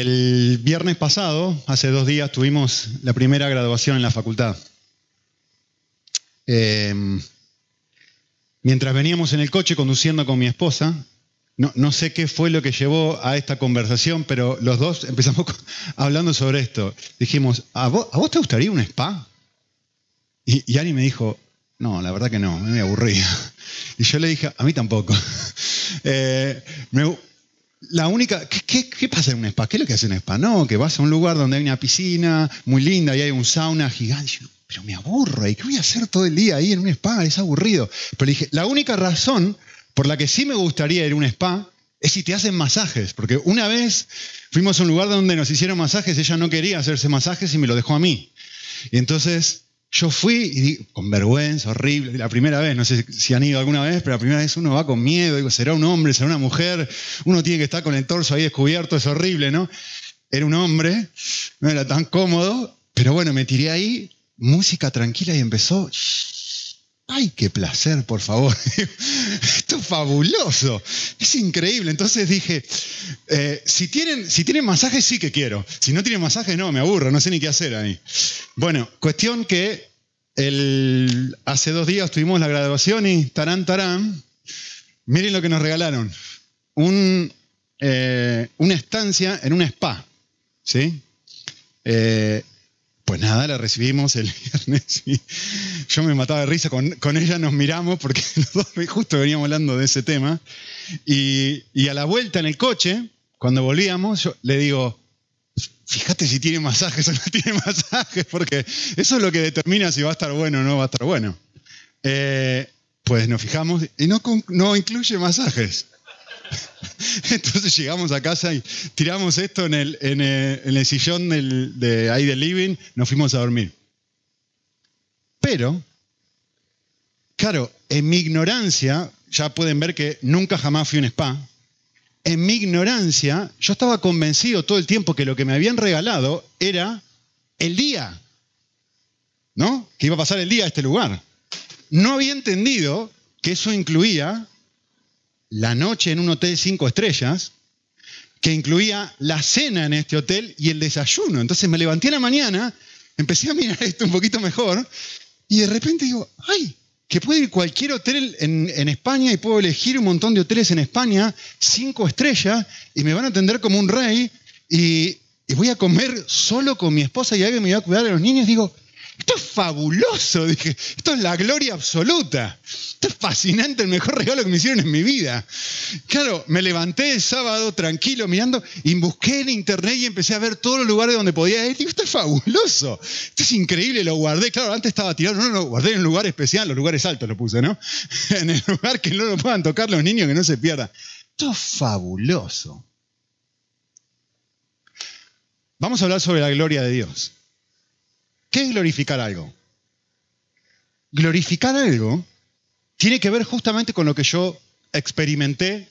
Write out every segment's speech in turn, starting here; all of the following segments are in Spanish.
El viernes pasado, hace dos días, tuvimos la primera graduación en la facultad. Em, mientras veníamos en el coche conduciendo con mi esposa, no, sé qué fue lo que llevó a esta conversación, pero los dos empezamos hablando sobre esto. Dijimos, ¿a vos, te gustaría un spa? Y, y Ani me dijo, no, la verdad que no, me aburría. Y yo le dije, a mí tampoco. Eh, la única, ¿qué, pasa en un spa? ¿Qué es lo que hace un spa? No, que vas a un lugar donde hay una piscina muy linda y hay un sauna gigante. pero me aburro, ¿y qué voy a hacer todo el día ahí en un spa? Es aburrido. Pero dije, la única razón por la que sí me gustaría ir a un spa es si te hacen masajes. Porque una vez fuimos a un lugar donde nos hicieron masajes, ella no quería hacerse masajes y me lo dejó a mí. Y entonces yo fui y di, con vergüenza, horrible, la primera vez, no sé si han ido alguna vez, pero la primera vez uno va con miedo, digo, será un hombre, será una mujer, uno tiene que estar con el torso ahí descubierto, es horrible, ¿no? Era un hombre, no era tan cómodo, pero bueno, me tiré ahí, música tranquila y empezó, ¡ay, qué placer, por favor! Esto es fabuloso, es increíble. Entonces dije, eh, si, tienen, si tienen masaje, sí que quiero. Si no tienen masaje, no, me aburro, no sé ni qué hacer ahí. Bueno, cuestión que el, hace dos días tuvimos la graduación y tarán, tarán, miren lo que nos regalaron. Un, eh, una estancia en un spa, ¿sí? Eh, pues nada, la recibimos el viernes y yo me mataba de risa, con, ella nos miramos porque justo veníamos hablando de ese tema. Y, a la vuelta en el coche, cuando volvíamos, yo le digo, fíjate si tiene masajes o no tiene masajes, porque eso es lo que determina si va a estar bueno o no va a estar bueno. Eh, pues nos fijamos y no, no incluye masajes. Entonces llegamos a casa y tiramos esto en el, en el, sillón de ahí del living, nos fuimos a dormir. Pero, claro, en mi ignorancia, ya pueden ver que nunca jamás fui a un spa, en mi ignorancia, yo estaba convencido todo el tiempo que lo que me habían regalado era el día, ¿no? Que iba a pasar el día a este lugar. No había entendido que eso incluía la noche en un hotel cinco estrellas, que incluía la cena en este hotel y el desayuno. Entonces me levanté a la mañana, empecé a mirar esto un poquito mejor y de repente digo, ay, que puedo ir a cualquier hotel en, España y puedo elegir un montón de hoteles en España, cinco estrellas, y me van a atender como un rey y, voy a comer solo con mi esposa y alguien me va a cuidar a los niños. Digo, esto es fabuloso, dije, esto es la gloria absoluta. Esto es fascinante, el mejor regalo que me hicieron en mi vida. Claro, me levanté el sábado tranquilo mirando y busqué en internet y empecé a ver todos los lugares donde podía ir. Esto es fabuloso, esto es increíble, lo guardé. Claro, antes estaba tirado, no, no, lo guardé en un lugar especial, los lugares altos lo puse, ¿no? En el lugar que no lo puedan tocar los niños, que no se pierdan. Esto es fabuloso. Vamos a hablar sobre la gloria de Dios. ¿Qué es glorificar algo? Glorificar algo tiene que ver justamente con lo que yo experimenté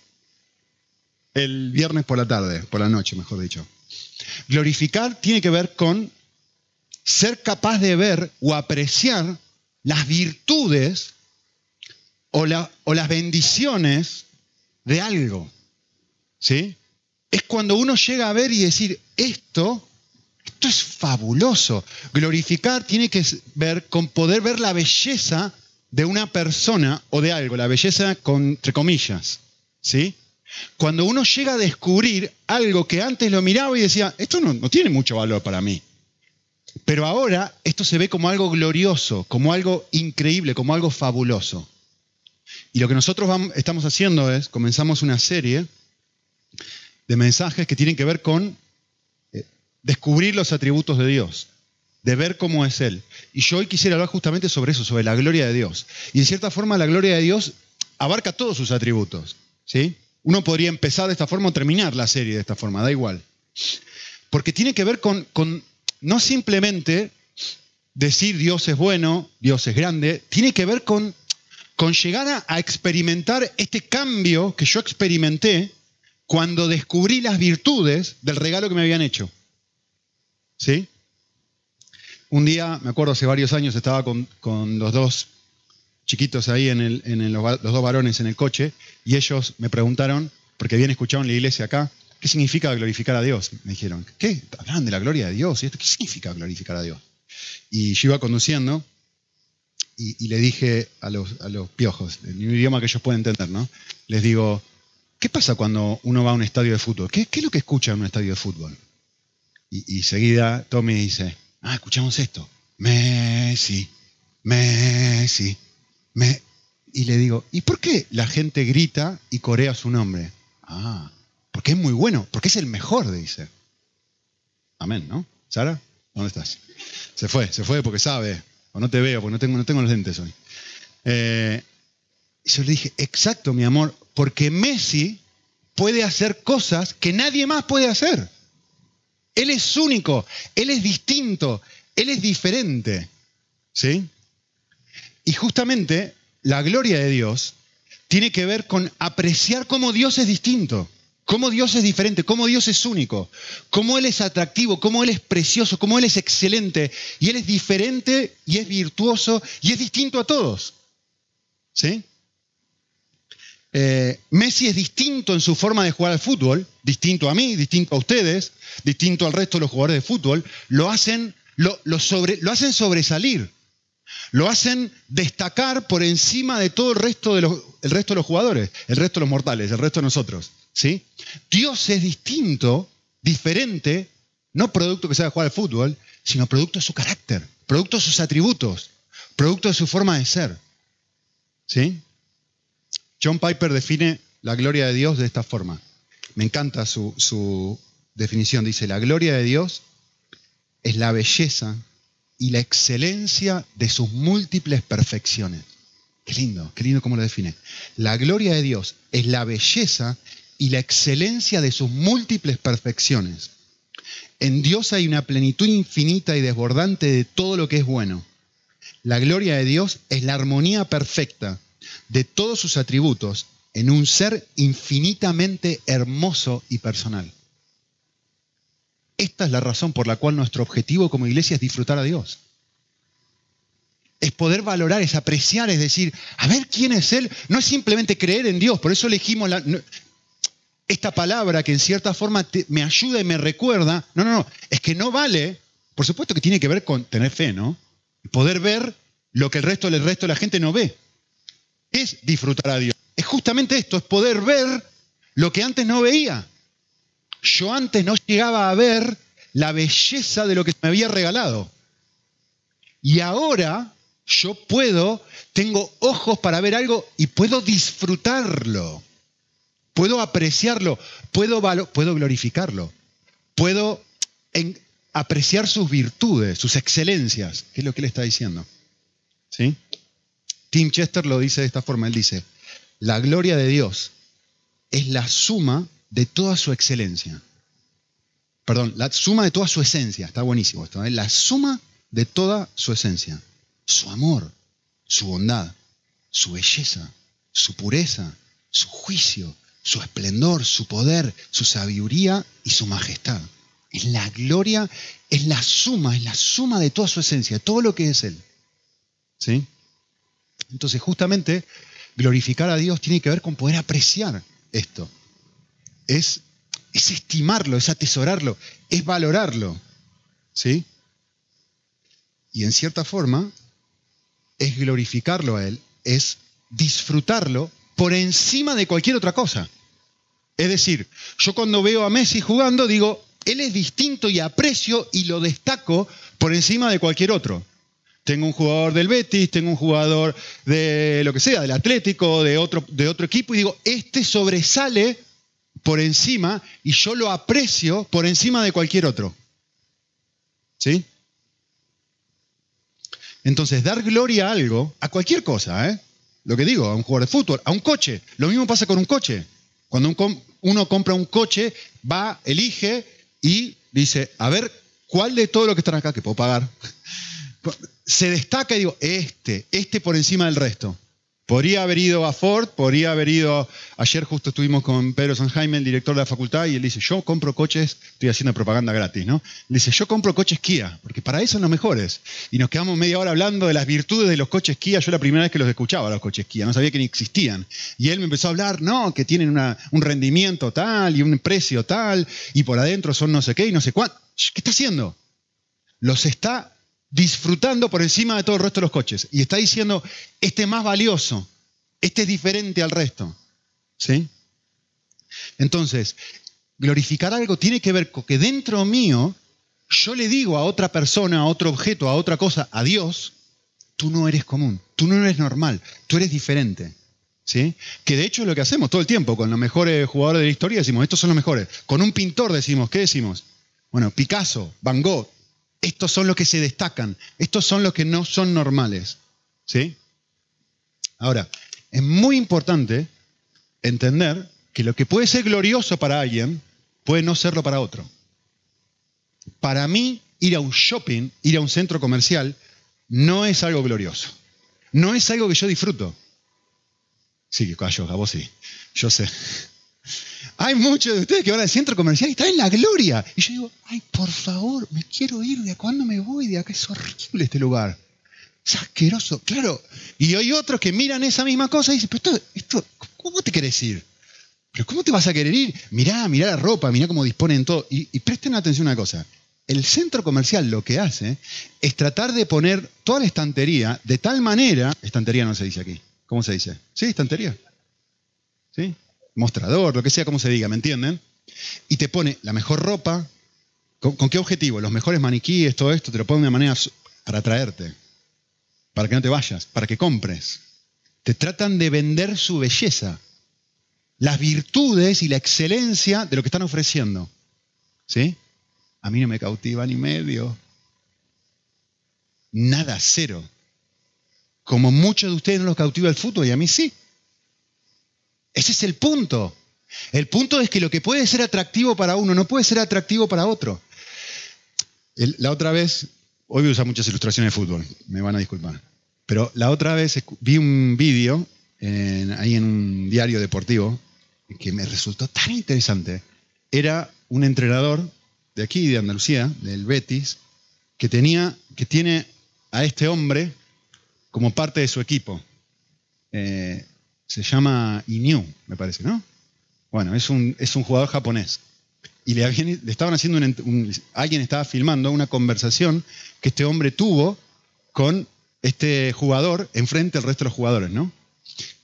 el viernes por la tarde, por la noche, mejor dicho. Glorificar tiene que ver con ser capaz de ver o apreciar las virtudes o, o las bendiciones de algo. ¿Sí? Es cuando uno llega a ver y decir, esto esto es fabuloso. Glorificar tiene que ver con poder ver la belleza de una persona o de algo, la belleza con, entre comillas. ¿sí? Cuando uno llega a descubrir algo que antes lo miraba y decía, esto no, no tiene mucho valor para mí. Pero ahora esto se ve como algo glorioso, como algo increíble, como algo fabuloso. Y lo que nosotros estamos haciendo es, comenzamos una serie de mensajes que tienen que ver con descubrir los atributos de Dios, de ver cómo es Él. Y yo hoy quisiera hablar justamente sobre eso, sobre la gloria de Dios. Y de cierta forma la gloria de Dios abarca todos sus atributos. ¿sí? Uno podría empezar de esta forma o terminar la serie de esta forma, da igual. Porque tiene que ver con, con no simplemente decir Dios es bueno, Dios es grande, tiene que ver con, con llegar a, a experimentar este cambio que yo experimenté cuando descubrí las virtudes del regalo que me habían hecho. ¿Sí? Un día, me acuerdo hace varios años, estaba con, los dos chiquitos ahí, en, los, dos varones en el coche, y ellos me preguntaron, porque habían escuchado en la iglesia acá, ¿qué significa glorificar a Dios? Me dijeron, ¿qué? Hablan de la gloria de Dios. ¿Y esto qué significa glorificar a Dios? Y yo iba conduciendo y, le dije a los, piojos, en un idioma que ellos pueden entender, ¿no? Les digo, ¿qué pasa cuando uno va a un estadio de fútbol? ¿Qué, es lo que escucha en un estadio de fútbol? Y, seguida Tommy dice, ah, escuchamos esto. Messi, Messi, me... Y le digo, ¿y por qué la gente grita y corea su nombre? Ah, porque es muy bueno, porque es el mejor, dice. Amén, ¿no? Sara, ¿dónde estás? Se fue, se fue porque sabe, o no te veo, porque no tengo, no tengo los lentes hoy. Eh, y yo le dije, exacto, mi amor, porque Messi puede hacer cosas que nadie más puede hacer. Él es único, él es distinto, él es diferente. ¿Sí? Y justamente la gloria de Dios tiene que ver con apreciar cómo Dios es distinto, cómo Dios es diferente, cómo Dios es único, cómo Él es atractivo, cómo Él es precioso, cómo Él es excelente, y Él es diferente y es virtuoso y es distinto a todos. ¿Sí? Eh, Messi es distinto en su forma de jugar al fútbol, distinto a mí, distinto a ustedes, distinto al resto de los jugadores de fútbol, lo hacen, lo, lo hacen sobresalir. Lo hacen destacar por encima de todo el resto de los, el resto de los jugadores, el resto de los mortales, el resto de nosotros. ¿sí? Dios es distinto, diferente, no producto que sea jugar al fútbol, sino producto de su carácter, producto de sus atributos, producto de su forma de ser. ¿sí? John Piper define la gloria de Dios de esta forma. Me encanta su, definición. Dice, la gloria de Dios es la belleza y la excelencia de sus múltiples perfecciones. Qué lindo, qué lindo cómo lo define. La gloria de Dios es la belleza y la excelencia de sus múltiples perfecciones. En Dios hay una plenitud infinita y desbordante de todo lo que es bueno. La gloria de Dios es la armonía perfecta de todos sus atributos en un ser infinitamente hermoso y personal. Esta es la razón por la cual nuestro objetivo como iglesia es disfrutar a Dios. Es poder valorar, es apreciar, es decir, a ver quién es Él. No es simplemente creer en Dios, por eso elegimos esta palabra que en cierta forma me ayuda y me recuerda. No, no, no, es que no vale, por supuesto que tiene que ver con tener fe, ¿no? Poder ver lo que el resto, el resto de la gente no ve. Es disfrutar a Dios. Es justamente esto, es poder ver lo que antes no veía yo antes no llegaba a ver la belleza de lo que me había regalado. Y ahora yo puedo, tengo ojos para ver algo y puedo disfrutarlo, puedo apreciarlo, puedo, puedo glorificarlo, puedo apreciar sus virtudes, sus excelencias, que es lo que él está diciendo. ¿Sí? Tim Chester lo dice de esta forma, él dice, la gloria de Dios es la suma de toda su excelencia. Perdón, la suma de toda su esencia. Está buenísimo esto. ¿eh? La suma de toda su esencia. Su amor, su bondad, su belleza, su pureza, su juicio, su esplendor, su poder, su sabiduría y su majestad. Es la gloria, es la suma, es la suma de toda su esencia, todo lo que es Él. ¿Sí? Entonces, justamente, glorificar a Dios tiene que ver con poder apreciar esto es, es estimarlo, es atesorarlo, es valorarlo. ¿Sí? Y en cierta forma, es glorificarlo a Él, es disfrutarlo por encima de cualquier otra cosa. Es decir, yo cuando veo a Messi jugando digo, Él es distinto y aprecio y lo destaco por encima de cualquier otro. Tengo un jugador del Betis, tengo un jugador de lo que sea, del Atlético, de otro, de otro equipo, y digo, este sobresale por encima y yo lo aprecio por encima de cualquier otro. ¿Sí? Entonces, dar gloria a algo, a cualquier cosa, ¿eh? Lo que digo, a un jugador de fútbol, a un coche. Lo mismo pasa con un coche. Cuando uno compra un coche, va, elige y dice, a ver, ¿cuál de todo lo que están acá que puedo pagar? Se destaca y digo, este, este por encima del resto. Podría haber ido a Ford, podría haber ido. Ayer justo estuvimos con Pedro Sanjaime, el director de la facultad, y él dice: Yo compro coches, estoy haciendo propaganda gratis, ¿no? dice: Yo compro coches Kia, porque para eso son los mejores. Y nos quedamos media hora hablando de las virtudes de los coches Kia. Yo la primera vez que los escuchaba, los coches Kia, no sabía que ni existían. Y él me empezó a hablar: No, que tienen un rendimiento tal y un precio tal, y por adentro son no sé qué y no sé cuánto. ¿Qué está haciendo? Los está disfrutando por encima de todo el resto de los coches. Y está diciendo, este es más valioso, este es diferente al resto. ¿Sí? Entonces, glorificar algo tiene que ver con que dentro mío yo le digo a otra persona, a otro objeto, a otra cosa, a Dios, tú no eres común, tú no eres normal, tú eres diferente. ¿Sí? Que de hecho es lo que hacemos todo el tiempo, con los mejores jugadores de la historia decimos, estos son los mejores. Con un pintor decimos, ¿qué decimos? Bueno, Picasso, Van Gogh, estos son los que se destacan, estos son los que no son normales. ¿Sí? Ahora, es muy importante entender que lo que puede ser glorioso para alguien puede no serlo para otro. Para mí, ir a un shopping, ir a un centro comercial, no es algo glorioso. No es algo que yo disfruto. Sí, callo, a vos sí. Yo sé. Hay muchos de ustedes que van al centro comercial y están en la gloria. Y yo digo, ay, por favor, me quiero ir de cuándo me voy de acá. Es horrible este lugar. Es asqueroso, claro. Y hay otros que miran esa misma cosa y dicen, pero esto, esto ¿cómo te querés ir? ¿Pero cómo te vas a querer ir? Mirá, mirá la ropa, mirá cómo disponen todo. Y, y presten atención a una cosa. El centro comercial lo que hace es tratar de poner toda la estantería de tal manera, estantería no se dice aquí, ¿cómo se dice? Sí, estantería. ¿Sí? Mostrador, lo que sea, como se diga, ¿me entienden? Y te pone la mejor ropa. ¿Con, qué objetivo? Los mejores maniquíes, todo esto, te lo pone de manera para atraerte, para que no te vayas, para que compres. Te tratan de vender su belleza, las virtudes y la excelencia de lo que están ofreciendo. ¿Sí? A mí no me cautiva ni medio. Nada, cero. Como muchos de ustedes no los cautiva el fútbol y a mí sí. Ese es el punto. El punto es que lo que puede ser atractivo para uno no puede ser atractivo para otro. la otra vez, hoy voy a usar muchas ilustraciones de fútbol, me van a disculpar, pero la otra vez vi un vídeo ahí en un diario deportivo que me resultó tan interesante. Era un entrenador de aquí, de Andalucía, del Betis, que, tenía, que tiene a este hombre como parte de su equipo. Eh, se llama Inyu, me parece, ¿no? Bueno, es un, es un jugador japonés. Y le, estaban haciendo un, alguien estaba filmando una conversación que este hombre tuvo con este jugador enfrente del resto de los jugadores, ¿no?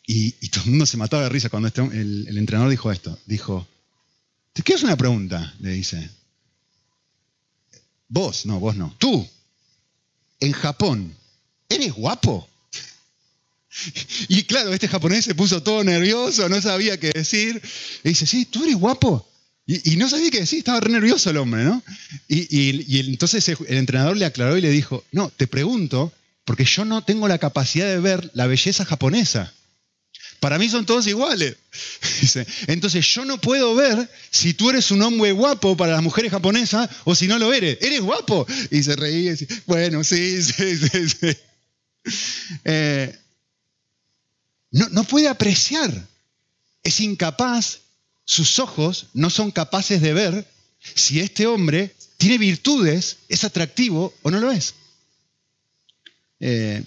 Y, todo el mundo se mataba de risa cuando este, el, el, entrenador dijo esto. Dijo, ¿te quieres una pregunta? Le dice. Vos, no, vos no. Tú, en Japón, ¿eres guapo? Y claro, este japonés se puso todo nervioso, no sabía qué decir. Y dice, sí, tú eres guapo. Y, no sabía qué decir, estaba re nervioso el hombre, ¿no? Y, entonces el entrenador le aclaró y le dijo, no, te pregunto, porque yo no tengo la capacidad de ver la belleza japonesa. Para mí son todos iguales. entonces yo no puedo ver si tú eres un hombre guapo para las mujeres japonesas o si no lo eres. ¿Eres guapo? Y se reía y decía, bueno, sí, sí, sí. sí. Eh, no, puede apreciar. Es incapaz, sus ojos no son capaces de ver si este hombre tiene virtudes, es atractivo o no lo es. Eh,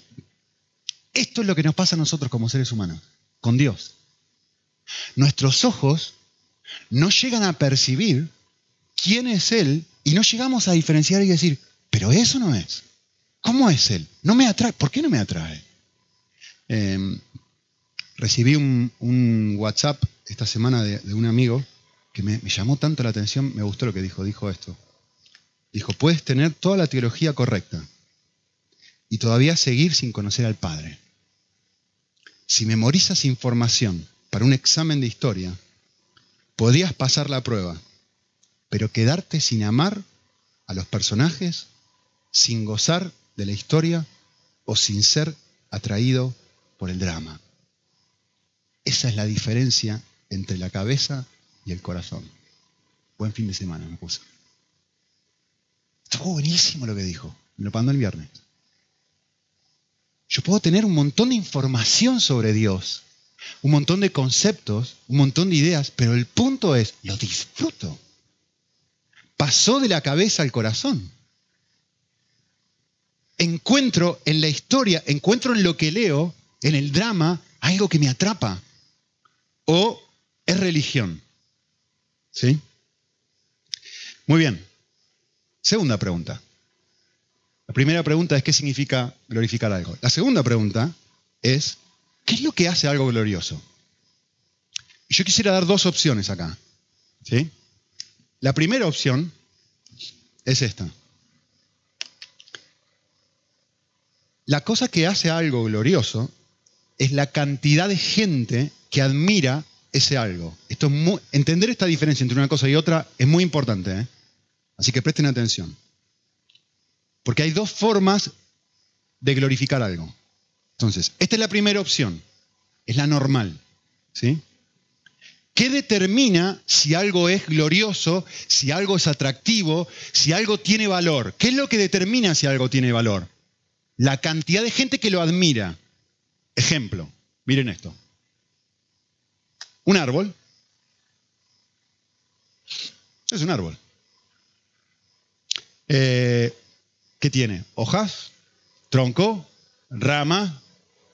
esto es lo que nos pasa a nosotros como seres humanos, con Dios. Nuestros ojos no llegan a percibir quién es Él y no llegamos a diferenciar y decir, pero eso no es. ¿Cómo es Él? No me atrae. ¿Por qué no me atrae? Eh, recibí un, WhatsApp esta semana de, un amigo que me, llamó tanto la atención, me gustó lo que dijo, dijo esto. Dijo, puedes tener toda la teología correcta y todavía seguir sin conocer al Padre. Si memorizas información para un examen de historia, podrías pasar la prueba, pero quedarte sin amar a los personajes, sin gozar de la historia o sin ser atraído por el drama. Esa es la diferencia entre la cabeza y el corazón. Buen fin de semana me puse. Estuvo buenísimo lo que dijo. Me lo mandó el viernes. Yo puedo tener un montón de información sobre Dios, un montón de conceptos, un montón de ideas, pero el punto es, lo disfruto. Pasó de la cabeza al corazón. Encuentro en la historia, encuentro en lo que leo, en el drama, algo que me atrapa. O es religión. ¿Sí? Muy bien. Segunda pregunta. La primera pregunta es qué significa glorificar algo. La segunda pregunta es, ¿qué es lo que hace algo glorioso? Yo quisiera dar dos opciones acá. ¿sí? La primera opción es esta. La cosa que hace algo glorioso es la cantidad de gente que admira ese algo. Entender esta diferencia entre una cosa y otra es muy importante. ¿eh? Así que presten atención. Porque hay dos formas de glorificar algo. Entonces, esta es la primera opción, es la normal. ¿sí? ¿Qué determina si algo es glorioso, si algo es atractivo, si algo tiene valor? ¿Qué es lo que determina si algo tiene valor? La cantidad de gente que lo admira. Ejemplo, miren esto. Un árbol. Es un árbol. Eh, ¿Qué tiene? Hojas, tronco, rama.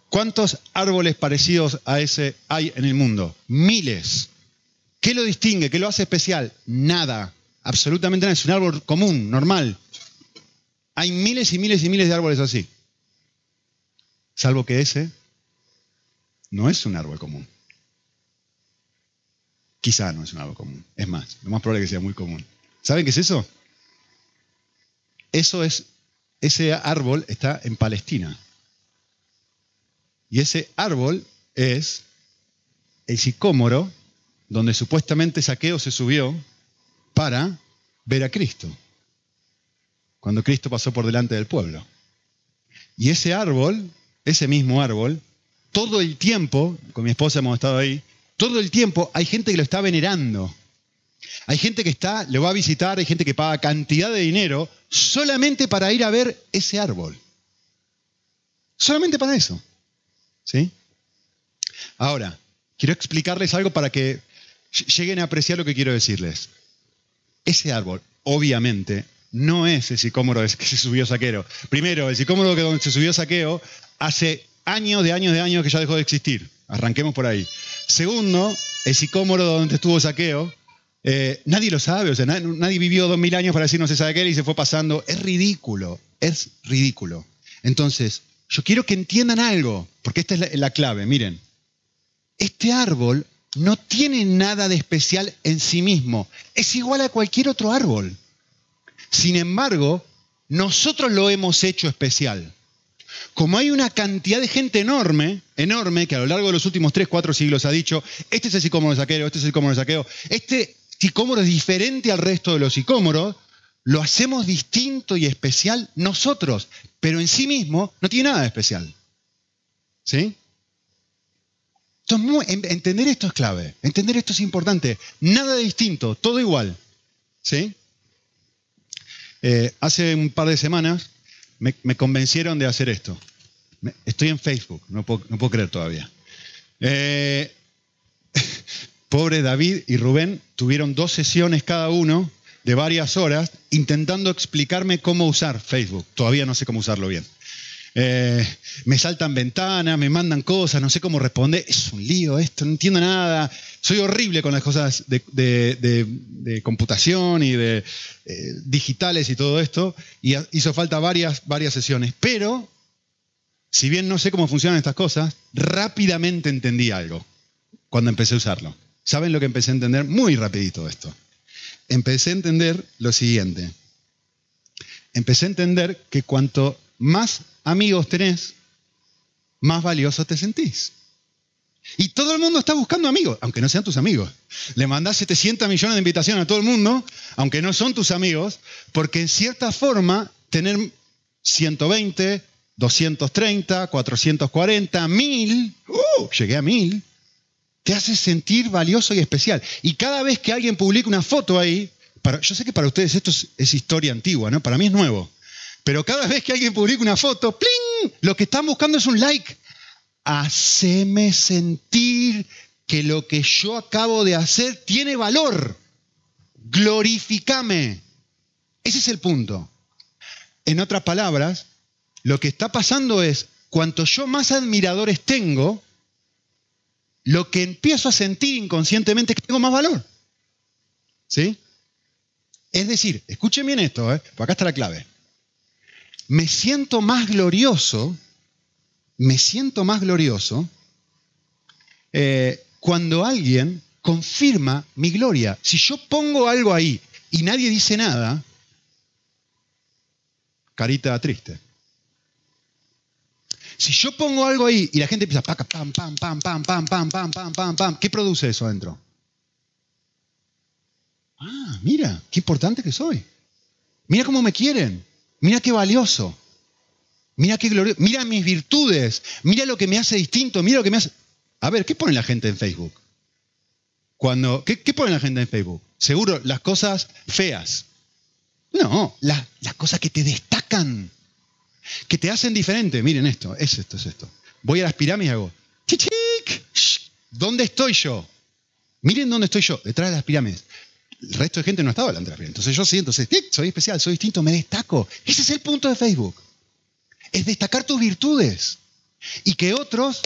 ¿Cuántos árboles parecidos a ese hay en el mundo? Miles. ¿Qué lo distingue? ¿Qué lo hace especial? Nada. Absolutamente nada. Es un árbol común, normal. Hay miles y miles y miles de árboles así. Salvo que ese no es un árbol común. Quizá no es un árbol común. Es más, lo más probable es que sea muy común. ¿Saben qué es eso? Eso es ese árbol está en Palestina. Y ese árbol es el sicómoro donde supuestamente Saqueo se subió para ver a Cristo, cuando Cristo pasó por delante del pueblo. Y ese árbol, ese mismo árbol, todo el tiempo, con mi esposa hemos estado ahí, todo el tiempo hay gente que lo está venerando. Hay gente que está, le va a visitar, hay gente que paga cantidad de dinero solamente para ir a ver ese árbol. Solamente para eso. ¿Sí? Ahora, quiero explicarles algo para que lleguen a apreciar lo que quiero decirles. Ese árbol, obviamente, no es el sicómoro que se subió Saqueo. Primero, el sicómoro que donde se subió Saqueo hace años de años de años que ya dejó de existir. Arranquemos por ahí. Segundo, el sicómoro donde estuvo Saqueo eh, nadie lo sabe, o sea, nadie, vivió dos mil años para decir no se sabe qué y se fue pasando. Es ridículo, es ridículo. Entonces, yo quiero que entiendan algo, porque esta es la clave. Miren, este árbol no tiene nada de especial en sí mismo, es igual a cualquier otro árbol. Sin embargo, nosotros lo hemos hecho especial. Como hay una cantidad de gente enorme, enorme, que a lo largo de los últimos 3, 4 siglos ha dicho, este es el sicómoro de saqueo, este es el sicómoro de saqueo, este sicómoro es diferente al resto de los sicómoros, lo hacemos distinto y especial nosotros, pero en sí mismo no tiene nada de especial. ¿Sí? Entender esto es clave, entender esto es importante. Nada de distinto, todo igual. ¿Sí? Eh, hace un par de semanas me, convencieron de hacer esto. estoy en Facebook, no puedo, no puedo creer todavía. Eh, Pobre David y Rubén tuvieron dos sesiones cada uno de varias horas intentando explicarme cómo usar Facebook. Todavía no sé cómo usarlo bien. Eh, me saltan ventanas, me mandan cosas, no sé cómo responder. Es un lío esto, no entiendo nada. Soy horrible con las cosas de, computación y de eh, digitales y todo esto. Y hizo falta varias, varias sesiones. Pero, si bien no sé cómo funcionan estas cosas, rápidamente entendí algo cuando empecé a usarlo. ¿Saben lo que empecé a entender? Muy rapidito esto. Empecé a entender lo siguiente. Empecé a entender que cuanto más amigos tenés, más valioso te sentís. Y todo el mundo está buscando amigos, aunque no sean tus amigos. Le mandás 700 millones de invitaciones a todo el mundo, aunque no son tus amigos, porque en cierta forma tener 120, 230, 440, 1000, uh, llegué a 1000, te hace sentir valioso y especial. Y cada vez que alguien publica una foto ahí, yo sé que para ustedes esto es, historia antigua, ¿no? Para mí es nuevo. Pero cada vez que alguien publica una foto, ¡pling! Lo que están buscando es un like. Haceme sentir que lo que yo acabo de hacer tiene valor. Glorificame. Ese es el punto. En otras palabras, lo que está pasando es, cuanto yo más admiradores tengo, lo que empiezo a sentir inconscientemente es que tengo más valor. ¿Sí? Es decir, escuchen bien esto, ¿eh? porque acá está la clave. Me siento más glorioso, me siento más glorioso eh, cuando alguien confirma mi gloria. Si yo pongo algo ahí y nadie dice nada, carita triste. Si yo pongo algo ahí y la gente empieza pam, pam, pam, pam, pam, pam, pam, pam, pam, pam, pam, ¿qué produce eso adentro? Ah, mira, qué importante que soy. Mira cómo me quieren. Mira qué valioso. Mira qué glorioso. Mira mis virtudes. Mira lo que me hace distinto. Mira lo que me hace. A ver, ¿qué pone la gente en Facebook? Cuando, ¿qué, pone la gente en Facebook? Seguro las cosas feas. No, las, las cosas que te destacan, que te hacen diferente. Miren esto, es esto, es esto. Voy a las pirámides y hago, ¡chichic! ¿Dónde estoy yo? Miren dónde estoy yo, detrás de las pirámides el resto de gente no estaba delante de la pirámide. Entonces yo siento, soy especial, soy distinto, me destaco. Ese es el punto de Facebook. Es destacar tus virtudes y que otros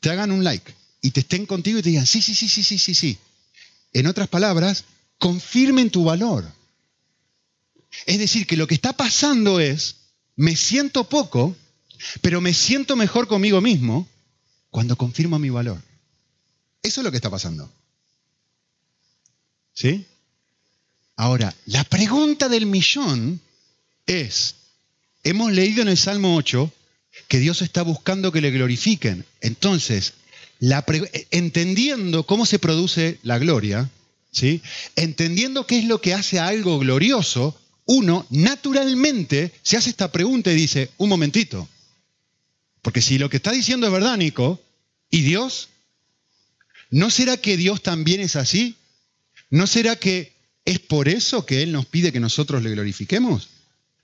te hagan un like y te estén contigo y te digan, sí, sí, sí, sí, sí, sí, sí. En otras palabras, confirmen tu valor. Es decir, que lo que está pasando es, me siento poco, pero me siento mejor conmigo mismo cuando confirmo mi valor. Eso es lo que está pasando. ¿Sí? Ahora, la pregunta del millón es, hemos leído en el Salmo 8 que Dios está buscando que le glorifiquen. Entonces, entendiendo cómo se produce la gloria, ¿sí? entendiendo qué es lo que hace a algo glorioso, uno naturalmente se hace esta pregunta y dice, un momentito, porque si lo que está diciendo es verdad, Nico, ¿y Dios? ¿No será que Dios también es así? ¿No será que es por eso que Él nos pide que nosotros le glorifiquemos?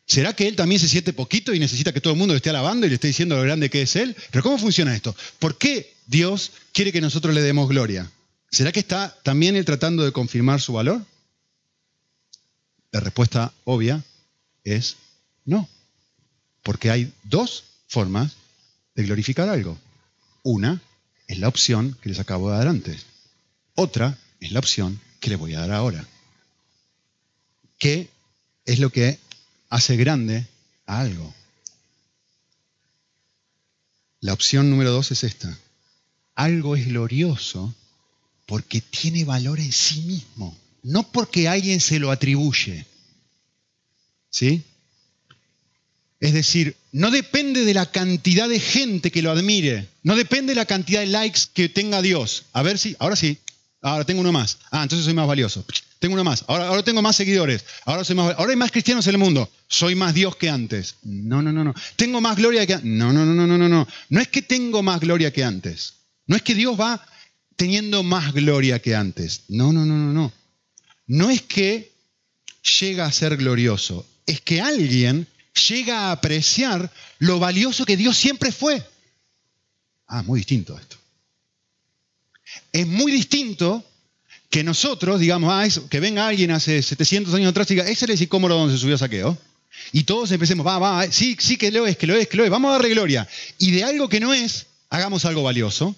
¿Será que Él también se siente poquito y necesita que todo el mundo le esté alabando y le esté diciendo lo grande que es Él? Pero ¿cómo funciona esto? ¿Por qué Dios quiere que nosotros le demos gloria? ¿Será que está también Él tratando de confirmar su valor? La respuesta obvia es no. Porque hay dos formas de glorificar algo. Una es la opción que les acabo de dar antes. Otra es la opción que le voy a dar ahora. ¿Qué es lo que hace grande a algo? La opción número dos es esta. Algo es glorioso porque tiene valor en sí mismo, no porque alguien se lo atribuye. ¿Sí? Es decir, no depende de la cantidad de gente que lo admire, no depende de la cantidad de likes que tenga Dios. A ver si, ahora sí, Ahora tengo uno más. Ah, entonces soy más valioso. Tengo uno más. Ahora, ahora tengo más seguidores. Ahora, soy más, ahora hay más cristianos en el mundo. Soy más Dios que antes. No, no, no, no. Tengo más gloria que antes. No, no, no, no, no, no, no. Es que tengo más gloria que antes. No es que Dios va teniendo más gloria que antes. No, no, no, no, no. No es que llega a ser glorioso. Es que alguien llega a apreciar lo valioso que Dios siempre fue. Ah, muy distinto esto es muy distinto que nosotros digamos, ah, que venga alguien hace 700 años atrás y diga, ese es el sicómoro donde se subió saqueo. Y todos empecemos, va, va, sí, sí que lo es, que lo es, que lo es, vamos a darle gloria. Y de algo que no es, hagamos algo valioso.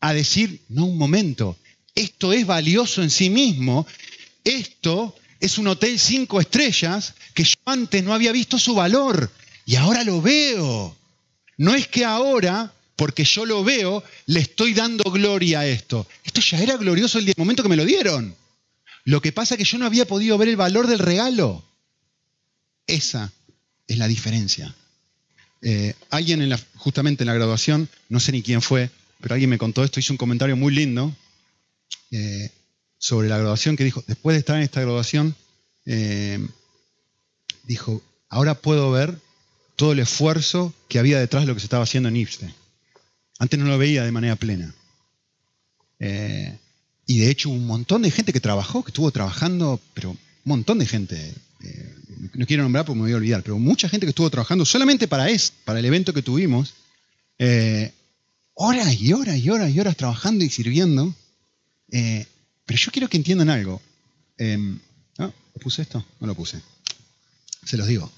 A decir, no, un momento, esto es valioso en sí mismo, esto es un hotel cinco estrellas que yo antes no había visto su valor y ahora lo veo. No es que ahora porque yo lo veo, le estoy dando gloria a esto. Esto ya era glorioso el momento que me lo dieron. Lo que pasa es que yo no había podido ver el valor del regalo. Esa es la diferencia. Eh, alguien en justamente en la graduación, no sé ni quién fue, pero alguien me contó esto, hizo un comentario muy lindo eh, sobre la graduación que dijo, después de estar en esta graduación, eh, dijo, ahora puedo ver todo el esfuerzo que había detrás de lo que se estaba haciendo en IPSTE. Antes no lo veía de manera plena. Eh, y de hecho un montón de gente que trabajó, que estuvo trabajando, pero un montón de gente. Eh, no quiero nombrar porque me voy a olvidar, pero mucha gente que estuvo trabajando solamente para, es, para el evento que tuvimos, eh, horas y horas y horas y horas trabajando y sirviendo. Pero yo quiero que entiendan algo. Em, ¿Lo puse esto? No lo puse. Se los digo.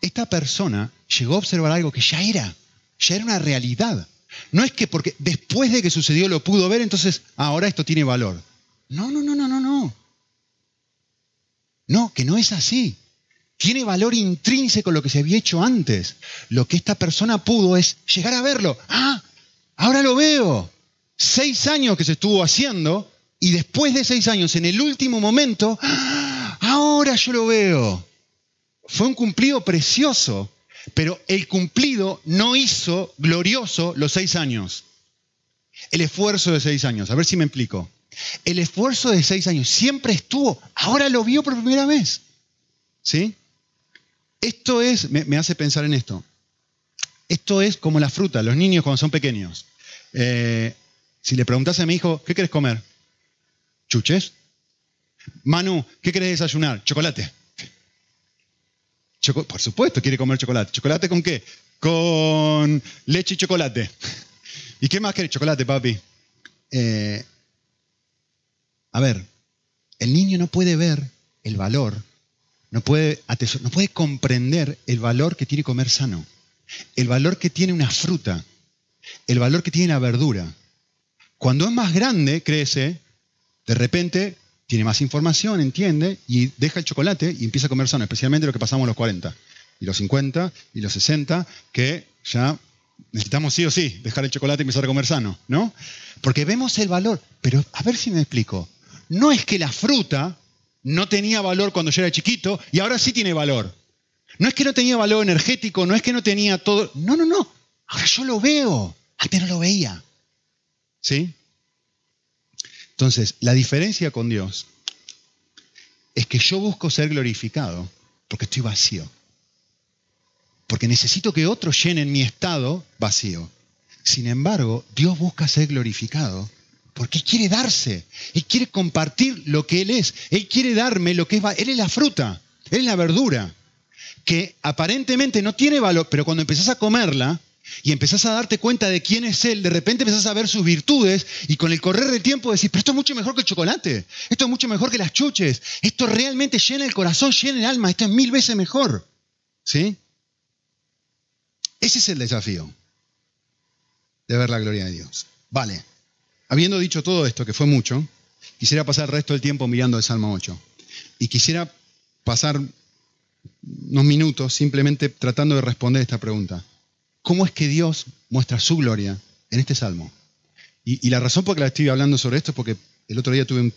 Esta persona llegó a observar algo que ya era, ya era una realidad. No es que porque después de que sucedió lo pudo ver, entonces ahora esto tiene valor. No, no, no, no, no, no. No, que no es así. Tiene valor intrínseco lo que se había hecho antes. Lo que esta persona pudo es llegar a verlo. Ah, ahora lo veo. Seis años que se estuvo haciendo y después de seis años, en el último momento, ¡ah! ahora yo lo veo. Fue un cumplido precioso, pero el cumplido no hizo glorioso los seis años. El esfuerzo de seis años, a ver si me explico. El esfuerzo de seis años siempre estuvo, ahora lo vio por primera vez. ¿Sí? Esto es, me, hace pensar en esto. Esto es como la fruta, los niños cuando son pequeños. Eh, si le preguntas a mi hijo, ¿qué quieres comer? ¿Chuches? Manu, ¿qué querés desayunar? Chocolate. Por supuesto, quiere comer chocolate. ¿Chocolate con qué? Con leche y chocolate. ¿Y qué más querés? Chocolate, papi. Eh, a ver, el niño no puede ver el valor, no puede, no puede comprender el valor que tiene comer sano, el valor que tiene una fruta, el valor que tiene la verdura. Cuando es más grande, crece, de repente tiene más información, entiende, y deja el chocolate y empieza a comer sano, especialmente lo que pasamos los 40, y los 50, y los 60, que ya necesitamos sí o sí dejar el chocolate y empezar a comer sano, ¿no? Porque vemos el valor, pero a ver si me explico no es que la fruta no tenía valor cuando yo era chiquito y ahora sí tiene valor. No es que no tenía valor energético, no es que no tenía todo. No, no, no. Ahora yo lo veo. Antes no lo veía. ¿Sí? Entonces, la diferencia con Dios es que yo busco ser glorificado porque estoy vacío. Porque necesito que otros llenen mi estado vacío. Sin embargo, Dios busca ser glorificado porque quiere darse. Él quiere compartir lo que Él es. Él quiere darme lo que es. Él es la fruta. Él es la verdura. Que aparentemente no tiene valor, pero cuando empezás a comerla y empezás a darte cuenta de quién es Él, de repente empezás a ver sus virtudes y con el correr del tiempo decís, pero esto es mucho mejor que el chocolate. Esto es mucho mejor que las chuches. Esto realmente llena el corazón, llena el alma. Esto es mil veces mejor. ¿Sí? Ese es el desafío de ver la gloria de Dios. Vale. Habiendo dicho todo esto, que fue mucho, quisiera pasar el resto del tiempo mirando el Salmo 8. Y quisiera pasar unos minutos simplemente tratando de responder esta pregunta. ¿Cómo es que Dios muestra su gloria en este Salmo? Y, la razón por la que estoy hablando sobre esto es porque el otro día estuve,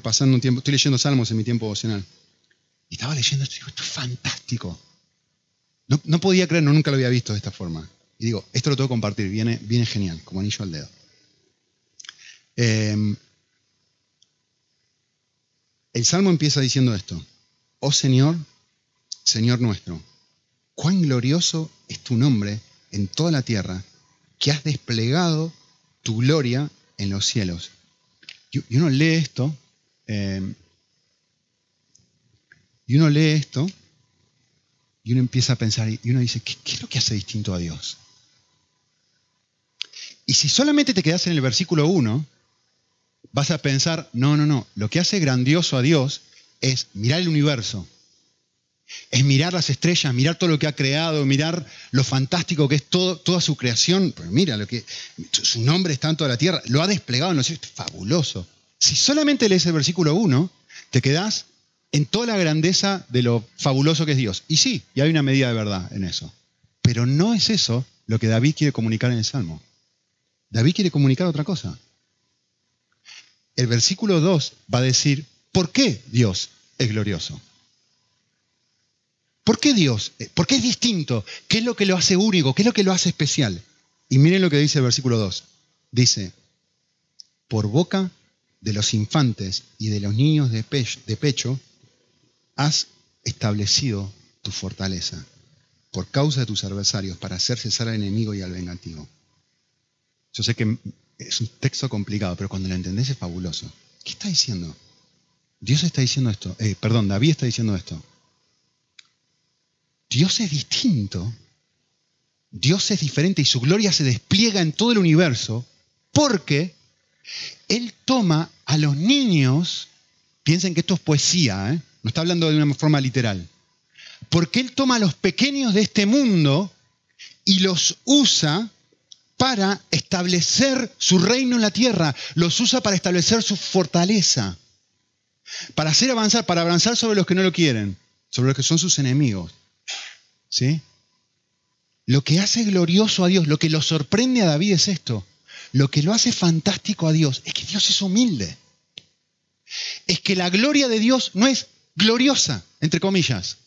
pasando un tiempo, estoy leyendo Salmos en mi tiempo devocional. Y estaba leyendo esto y digo, esto es fantástico. No, no, podía creer, no, nunca lo había visto de esta forma. Y digo, esto lo tengo que compartir, viene, viene genial, como anillo al dedo. Em, el Salmo empieza diciendo esto. Oh Señor, Señor nuestro, cuán glorioso es tu nombre en toda la tierra, que has desplegado tu gloria en los cielos. Y, uno lee esto, em, y uno lee esto, y uno empieza a pensar, y uno dice, ¿qué, ¿qué, es lo que hace distinto a Dios? Y si solamente te quedas en el versículo 1, vas a pensar, no, no, no, lo que hace grandioso a Dios es mirar el universo, es mirar las estrellas, mirar todo lo que ha creado, mirar lo fantástico que es toda su creación. Pues mira, lo que, su nombre está en toda la tierra, lo ha desplegado en los cielos, es fabuloso. Si solamente lees el versículo 1, te quedás en toda la grandeza de lo fabuloso que es Dios. Y sí, y hay una medida de verdad en eso. Pero no es eso lo que David quiere comunicar en el Salmo. David quiere comunicar otra cosa el versículo 2 va a decir, ¿por qué Dios es glorioso? ¿Por qué Dios? ¿Por qué es distinto? ¿Qué es lo que lo hace único? ¿Qué es lo que lo hace especial? Y miren lo que dice el versículo 2. Dice, por boca de los infantes y de los niños de pecho, has establecido tu fortaleza por causa de tus adversarios para hacer cesar al enemigo y al vengativo. Yo sé que es un texto complicado, pero cuando lo entendés es fabuloso. ¿Qué está diciendo? Dios está diciendo esto, eh, perdón, David está diciendo esto. Dios es distinto. Dios es diferente y su gloria se despliega en todo el universo porque Él toma a los niños, piensen que esto es poesía, ¿eh? no está hablando de una forma literal, porque Él toma a los pequeños de este mundo y los usa para establecer su reino en la tierra, los usa para establecer su fortaleza, para hacer avanzar, para avanzar sobre los que no lo quieren, sobre los que son sus enemigos. ¿Sí? Lo que hace glorioso a Dios, lo que lo sorprende a David es esto. Lo que lo hace fantástico a Dios es que Dios es humilde. Es que la gloria de Dios no es gloriosa, entre comillas.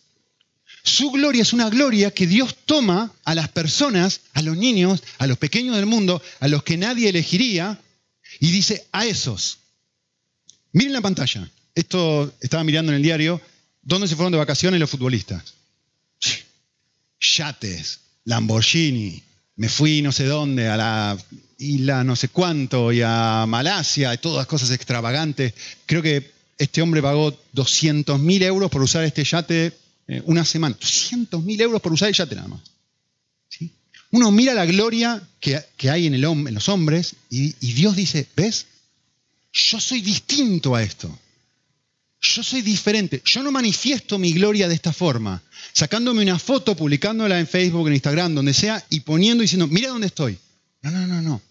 Su gloria es una gloria que Dios toma a las personas, a los niños, a los pequeños del mundo, a los que nadie elegiría, y dice a esos. Miren la pantalla. Esto estaba mirando en el diario. ¿Dónde se fueron de vacaciones los futbolistas? Yates, Lamborghini, me fui no sé dónde, a la isla no sé cuánto, y a Malasia, y todas cosas extravagantes. Creo que este hombre pagó 200 mil euros por usar este yate eh, una semana. 200 mil euros por usar el yate nada más. Uno mira la gloria que, hay en, el, en, los hombres y Dios dice, ¿ves? Yo soy distinto a esto. Yo soy diferente. Yo no manifiesto mi gloria de esta forma, sacándome una foto, publicándola en Facebook, en Instagram, donde sea, y poniendo y diciendo, mira dónde estoy. No, no, no, no.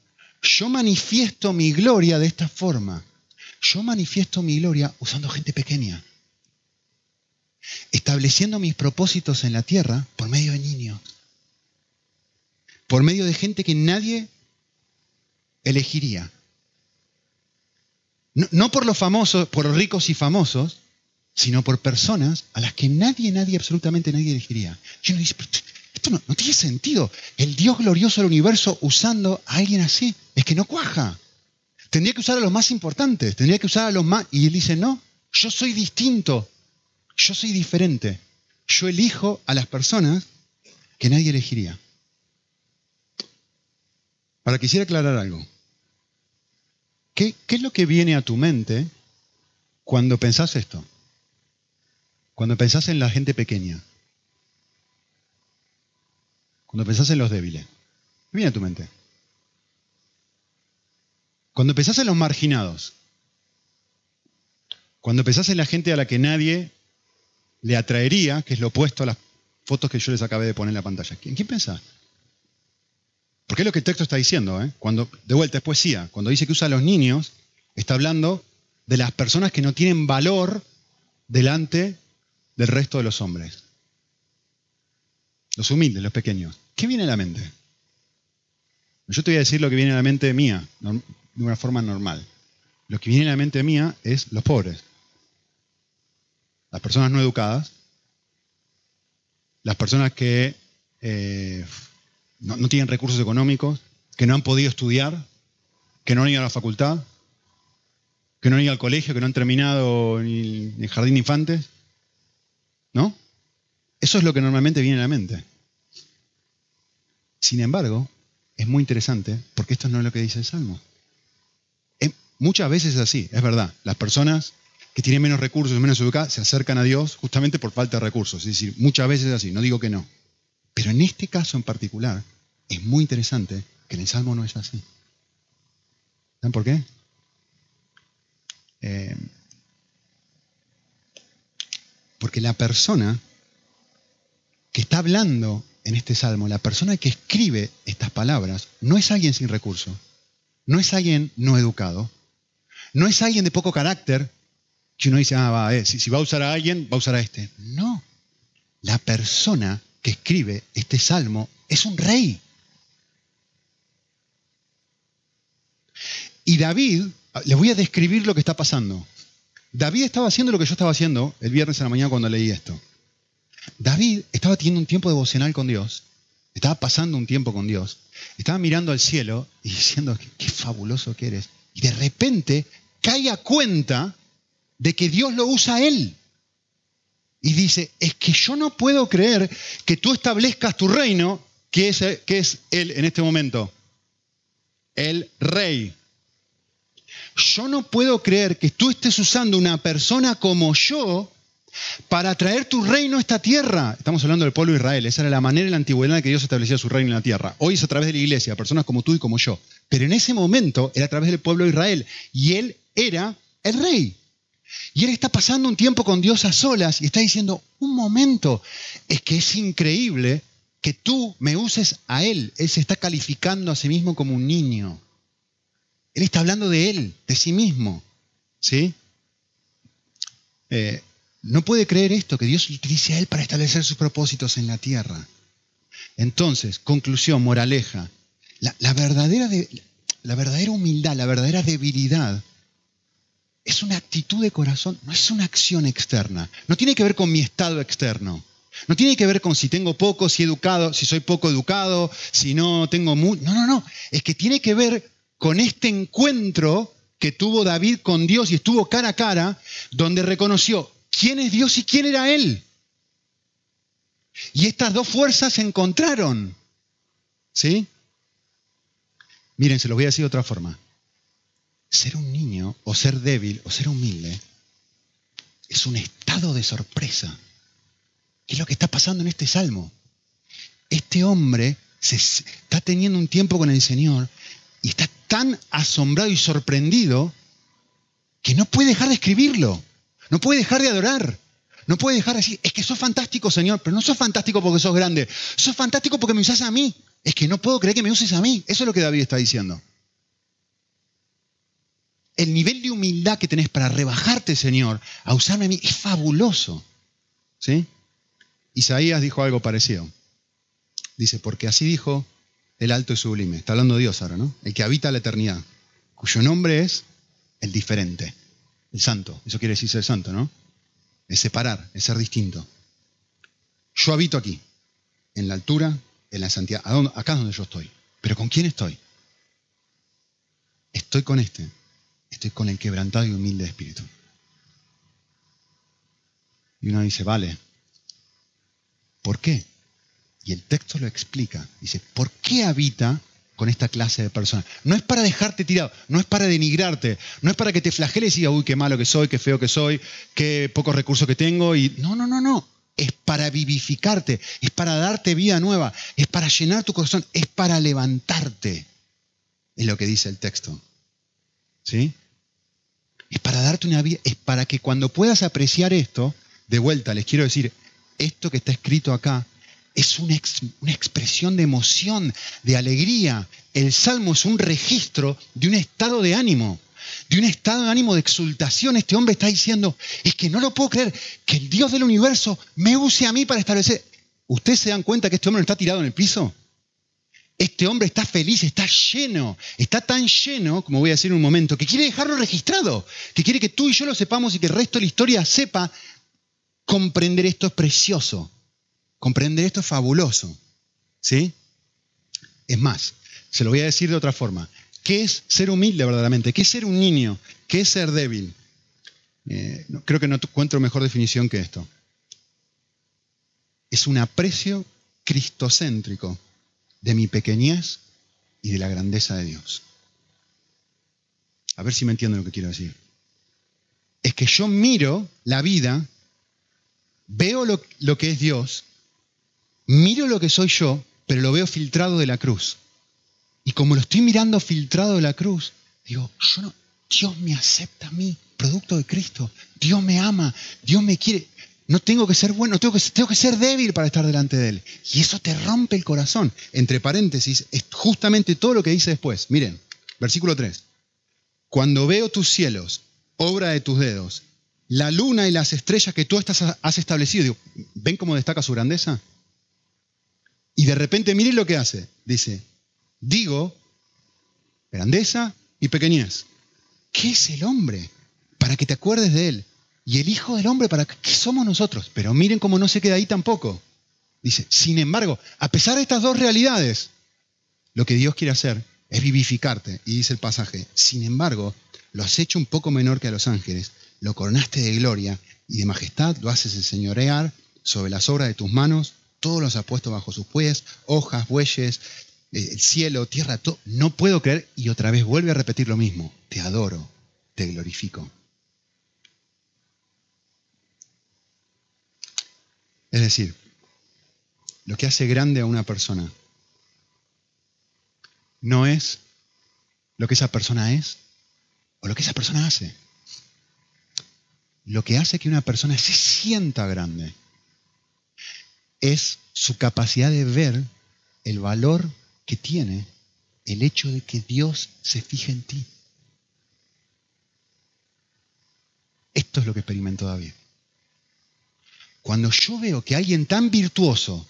Yo manifiesto mi gloria de esta forma. Yo manifiesto mi gloria usando gente pequeña. Estableciendo mis propósitos en la tierra por medio de niños. Por medio de gente que nadie elegiría. No, por los famosos, por los ricos y famosos, sino por personas a las que nadie, nadie, absolutamente nadie elegiría. Y uno dice, esto no, tiene sentido. El Dios glorioso del universo usando a alguien así, es que no cuaja. Tendría que usar a los más importantes, tendría que usar a los más... Y él dice, no, yo soy distinto, yo soy diferente. Yo elijo a las personas que nadie elegiría. Ahora quisiera aclarar algo. ¿Qué, es lo que viene a tu mente cuando pensás esto? Cuando pensás en la gente pequeña. Cuando pensás en los débiles. ¿Qué viene a tu mente? Cuando pensás en los marginados. Cuando pensás en la gente a la que nadie le atraería, que es lo opuesto a las fotos que yo les acabé de poner en la pantalla. ¿En quién pensás? Porque es lo que el texto está diciendo. ¿eh? Cuando, de vuelta, es poesía. Cuando dice que usa a los niños, está hablando de las personas que no tienen valor delante del resto de los hombres. Los humildes, los pequeños. ¿Qué viene a la mente? Yo te voy a decir lo que viene a la mente mía, de una forma normal. Lo que viene a la mente mía es los pobres, las personas no educadas, las personas que eh, no, tienen recursos económicos, que no han podido estudiar, que no han ido a la facultad, que no han ido al colegio, que no han terminado ni el jardín de infantes. ¿No? Eso es lo que normalmente viene a la mente. Sin embargo, es muy interesante porque esto no es lo que dice el Salmo. muchas veces es así, es verdad. Las personas que tienen menos recursos, menos educadas, se acercan a Dios justamente por falta de recursos. Es decir, muchas veces es así, no digo que no. Pero en este caso en particular, es muy interesante que en el Salmo no es así. ¿Saben por qué? Eh, porque la persona que está hablando en este salmo, la persona que escribe estas palabras, no es alguien sin recurso, no es alguien no educado, no es alguien de poco carácter, que uno dice, ah, va, eh, si, si va a usar a alguien, va a usar a este. No, la persona que escribe este salmo es un rey. Y David, les voy a describir lo que está pasando. David estaba haciendo lo que yo estaba haciendo el viernes en la mañana cuando leí esto. David estaba teniendo un tiempo devocional con Dios, estaba pasando un tiempo con Dios, estaba mirando al cielo y diciendo, qué, fabuloso que eres. Y de repente cae a cuenta de que Dios lo usa a él. Y dice, es que yo no puedo creer que tú establezcas tu reino, que es, que es Él en este momento, el rey. Yo no puedo creer que tú estés usando una persona como yo para traer tu reino a esta tierra. Estamos hablando del pueblo de Israel. Esa era la manera en la antigüedad en que Dios establecía su reino en la tierra. Hoy es a través de la iglesia, personas como tú y como yo. Pero en ese momento era a través del pueblo de Israel. Y él era el rey. Y él está pasando un tiempo con Dios a solas y está diciendo, un momento, es que es increíble que tú me uses a él. Él se está calificando a sí mismo como un niño. Él está hablando de él, de sí mismo. ¿Sí? Eh, no puede creer esto, que Dios utilice a él para establecer sus propósitos en la tierra. Entonces, conclusión, moraleja, la, verdadera la verdadera humildad, la verdadera debilidad es una actitud de corazón, no es una acción externa. No tiene que ver con mi estado externo. No tiene que ver con si tengo poco, si educado, si soy poco educado, si no tengo mucho. No, no, no. Es que tiene que ver con este encuentro que tuvo David con Dios y estuvo cara a cara, donde reconoció quién es Dios y quién era Él. Y estas dos fuerzas se encontraron. ¿Sí? Miren, se los voy a decir de otra forma. Ser un niño o ser débil o ser humilde es un estado de sorpresa. ¿Qué es lo que está pasando en este salmo? Este hombre se está teniendo un tiempo con el Señor y está tan asombrado y sorprendido que no puede dejar de escribirlo, no puede dejar de adorar, no puede dejar de decir, es que sos fantástico, Señor, pero no sos fantástico porque sos grande, sos fantástico porque me usas a mí. Es que no puedo creer que me uses a mí. Eso es lo que David está diciendo. El nivel de humildad que tenés para rebajarte, Señor, a usarme a mí, es fabuloso. ¿Sí? Isaías dijo algo parecido. Dice, porque así dijo el alto y sublime. Está hablando Dios ahora, ¿no? El que habita la eternidad, cuyo nombre es el diferente, el santo. Eso quiere decir ser santo, ¿no? Es separar, es ser distinto. Yo habito aquí, en la altura, en la santidad. Acá es donde yo estoy. ¿Pero con quién estoy? Estoy con este. Estoy con el quebrantado y humilde espíritu. Y uno dice, vale. ¿Por qué? Y el texto lo explica. Dice, ¿por qué habita con esta clase de personas? No es para dejarte tirado, no es para denigrarte, no es para que te flageles y digas, uy, qué malo que soy, qué feo que soy, qué pocos recursos que tengo. Y no, no, no, no. Es para vivificarte, es para darte vida nueva, es para llenar tu corazón, es para levantarte. Es lo que dice el texto. ¿Sí? Es para darte una vida, es para que cuando puedas apreciar esto, de vuelta les quiero decir, esto que está escrito acá es una, expresión de emoción, de alegría. El salmo es un registro de un estado de ánimo, de un estado de ánimo de exultación. Este hombre está diciendo, es que no lo puedo creer, que el Dios del universo me use a mí para establecer. ¿Ustedes se dan cuenta que este hombre no está tirado en el piso? Este hombre está feliz, está lleno, está tan lleno, como voy a decir en un momento, que quiere dejarlo registrado, que quiere que tú y yo lo sepamos y que el resto de la historia sepa comprender esto es precioso. Comprender esto es fabuloso. ¿Sí? Es más, se lo voy a decir de otra forma. ¿Qué es ser humilde verdaderamente? ¿Qué es ser un niño? ¿Qué es ser débil? Eh, creo que no encuentro mejor definición que esto. Es un aprecio cristocéntrico de mi pequeñez y de la grandeza de Dios. A ver si me entienden lo que quiero decir. Es que yo miro la vida, veo lo, lo que es Dios miro lo que soy yo, pero lo veo filtrado de la cruz. Y como lo estoy mirando filtrado de la cruz, digo, yo no, Dios me acepta a mí, producto de Cristo. Dios me ama, Dios me quiere. No tengo que ser bueno, tengo que, tengo que ser débil para estar delante de Él. Y eso te rompe el corazón. Entre paréntesis, es justamente todo lo que dice después. Miren, versículo 3. Cuando veo tus cielos, obra de tus dedos, la luna y las estrellas que tú has establecido, digo, ¿ven cómo destaca su grandeza? Y de repente miren lo que hace. Dice, digo, grandeza y pequeñez. ¿Qué es el hombre? Para que te acuerdes de él. Y el Hijo del Hombre, ¿para qué somos nosotros? Pero miren cómo no se queda ahí tampoco. Dice, sin embargo, a pesar de estas dos realidades, lo que Dios quiere hacer es vivificarte. Y dice el pasaje, sin embargo, lo has hecho un poco menor que a los ángeles, lo coronaste de gloria y de majestad, lo haces enseñorear sobre las obras de tus manos, todos los ha puesto bajo sus pies, hojas, bueyes, eh, el cielo, tierra, todo. No puedo creer y otra vez vuelve a repetir lo mismo. Te adoro, te glorifico. Decir, lo que hace grande a una persona no es lo que esa persona es o lo que esa persona hace. Lo que hace que una persona se sienta grande es su capacidad de ver el valor que tiene el hecho de que Dios se fije en ti. Esto es lo que experimentó David. Cuando yo veo que alguien tan virtuoso,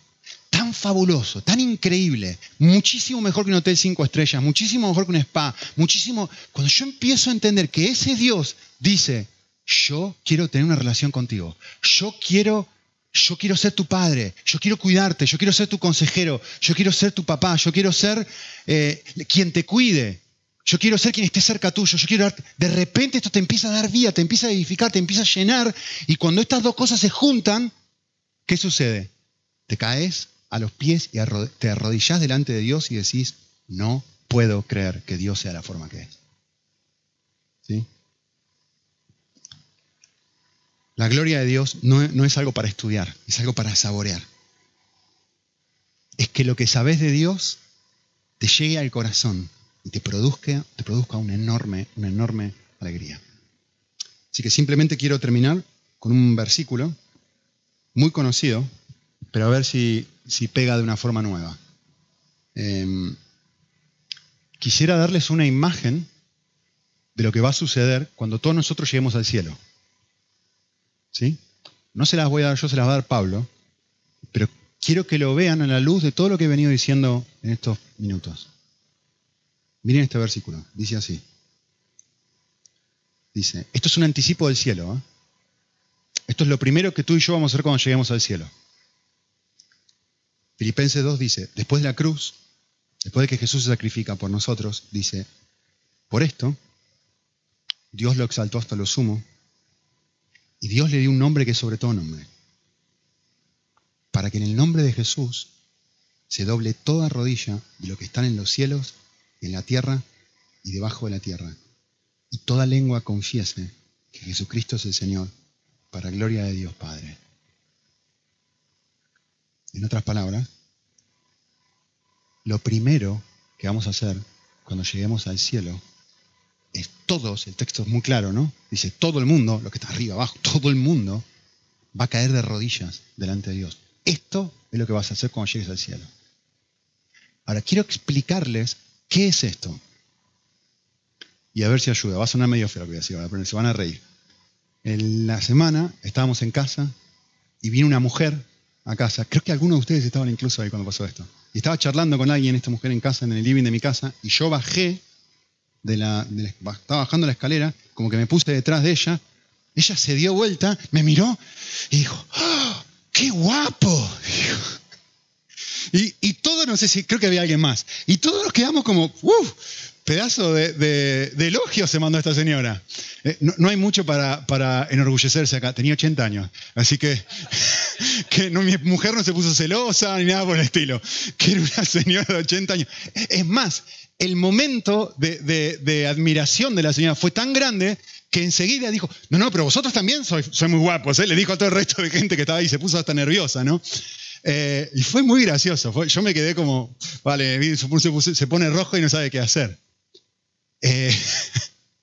tan fabuloso, tan increíble, muchísimo mejor que un hotel cinco estrellas, muchísimo mejor que un spa, muchísimo... Cuando yo empiezo a entender que ese Dios dice, yo quiero tener una relación contigo, yo quiero yo quiero ser tu padre, yo quiero cuidarte, yo quiero ser tu consejero, yo quiero ser tu papá, yo quiero ser eh, quien te cuide, yo quiero ser quien esté cerca tuyo, yo quiero De repente esto te empieza a dar vida, te empieza a edificar, te empieza a llenar, y cuando estas dos cosas se juntan, ¿qué sucede? Te caes a los pies y te arrodillas delante de Dios y decís, no puedo creer que Dios sea la forma que es. ¿Sí? La gloria de Dios no, es algo para estudiar, es algo para saborear. Es que lo que sabes de Dios te llegue al corazón y te produzca, te produzca una, enorme, una enorme alegría. Así que simplemente quiero terminar con un versículo muy conocido, pero a ver si, si pega de una forma nueva. Em, quisiera darles una imagen de lo que va a suceder cuando todos nosotros lleguemos al cielo. ¿Sí? No se las voy a dar yo, se las va a dar Pablo, pero quiero que lo vean a la luz de todo lo que he venido diciendo en estos minutos. Miren este versículo, dice así. Dice, esto es un anticipo del cielo. ¿eh? Esto es lo primero que tú y yo vamos a hacer cuando lleguemos al cielo. Filipenses 2 dice, después de la cruz, después de que Jesús se sacrifica por nosotros, dice, por esto, Dios lo exaltó hasta lo sumo y Dios le dio un nombre que es sobre todo nombre. Para que en el nombre de Jesús se doble toda rodilla de lo que están en los cielos, en la tierra y debajo de la tierra. Y toda lengua confiese que Jesucristo es el Señor, para gloria de Dios Padre. En otras palabras, lo primero que vamos a hacer cuando lleguemos al cielo es todos, el texto es muy claro, ¿no? Dice, todo el mundo, lo que está arriba, abajo, todo el mundo va a caer de rodillas delante de Dios. Esto es lo que vas a hacer cuando llegues al cielo. Ahora, quiero explicarles qué es esto. Y a ver si ayuda. Va a sonar medio feo que voy a decir pero se van a reír. En la semana estábamos en casa y vino una mujer a casa. Creo que algunos de ustedes estaban incluso ahí cuando pasó esto. Y estaba charlando con alguien, esta mujer en casa, en el living de mi casa, y yo bajé de la, estaba bajando la escalera, como que me puse detrás de ella, ella se dio vuelta, me miró y dijo, ¡Oh, ¡qué guapo! Y todos, no sé si, creo que había alguien más, y todos nos quedamos como, ¡Uf! Pedazo de, elogio se mandó esta señora. Eh, no, hay mucho para, para, enorgullecerse acá. Tenía 80 años. Así que, que no, mi mujer no se puso celosa ni nada por el estilo. Que era una señora de 80 años. Es más, el momento de, admiración de la señora fue tan grande que enseguida dijo, no, no, pero vosotros también sois, muy guapos, ¿eh? le dijo a todo el resto de gente que estaba ahí, se puso hasta nerviosa, ¿no? Eh, y fue muy gracioso, yo me quedé como, vale, se, pone rojo y no sabe qué hacer. Eh,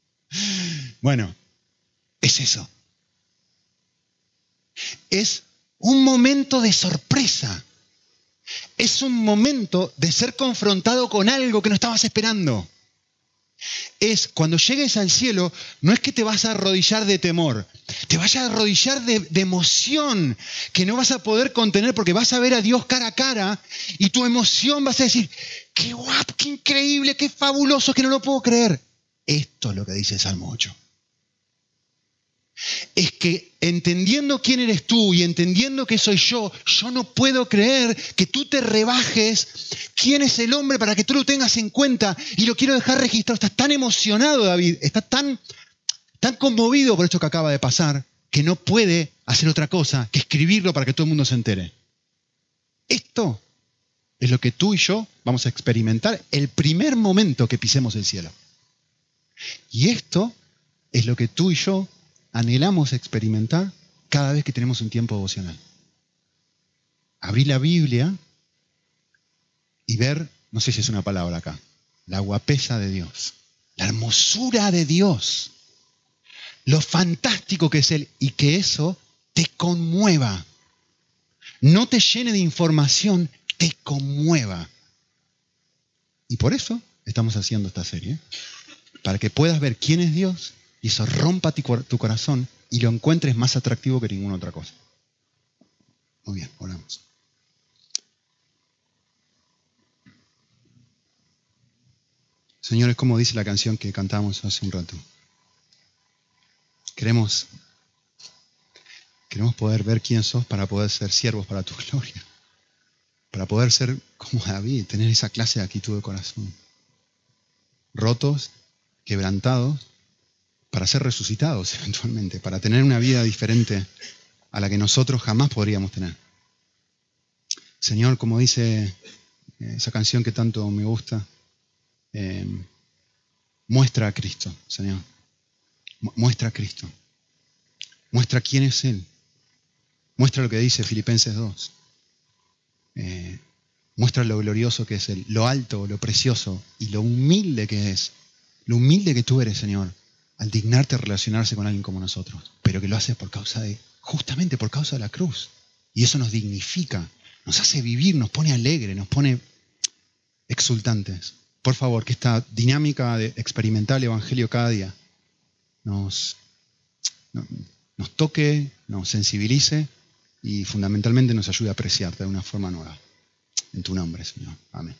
bueno, es eso. Es un momento de sorpresa es un momento de ser confrontado con algo que no estabas esperando. Es cuando llegues al cielo, no es que te vas a arrodillar de temor, te vas a arrodillar de, emoción que no vas a poder contener porque vas a ver a Dios cara a cara y tu emoción vas a decir, qué guapo, qué increíble, qué fabuloso, que no lo puedo creer. Esto es lo que dice el Salmo 8 es que entendiendo quién eres tú y entendiendo que soy yo, yo no puedo creer que tú te rebajes quién es el hombre para que tú lo tengas en cuenta y lo quiero dejar registrado. Estás tan emocionado, David, está tan, tan conmovido por esto que acaba de pasar, que no puede hacer otra cosa que escribirlo para que todo el mundo se entere. Esto es lo que tú y yo vamos a experimentar el primer momento que pisemos el cielo. Y esto es lo que tú y yo anhelamos experimentar cada vez que tenemos un tiempo devocional. abrir la Biblia y ver, no sé si es una palabra acá, la guapesa de Dios, la hermosura de Dios, lo fantástico que es Él y que eso te conmueva. No te llene de información, te conmueva. Y por eso estamos haciendo esta serie, para que puedas ver quién es Dios y eso rompa tu corazón y lo encuentres más atractivo que ninguna otra cosa. Muy bien, oramos. Señor, es como dice la canción que cantamos hace un rato. Queremos, queremos poder ver quién sos para poder ser siervos para tu gloria. Para poder ser como David, tener esa clase de actitud de corazón. Rotos, quebrantados, para ser resucitados eventualmente, para tener una vida diferente a la que nosotros jamás podríamos tener. Señor, como dice eh, esa canción que tanto me gusta, eh, muestra a Cristo, Señor. Muestra a Cristo. Muestra quién es Él. Muestra lo que dice Filipenses 2. Eh, muestra lo glorioso que es Él, lo alto, lo precioso y lo humilde que es. Lo humilde que tú eres, Señor, al dignarte a relacionarse con alguien como nosotros, pero que lo haces por causa de, justamente por causa de la cruz. Y eso nos dignifica, nos hace vivir, nos pone alegre, nos pone exultantes por favor, que esta dinámica de experimentar el Evangelio cada día nos, nos toque, nos sensibilice y fundamentalmente nos ayude a apreciarte de una forma nueva. En tu nombre, Señor. Amén.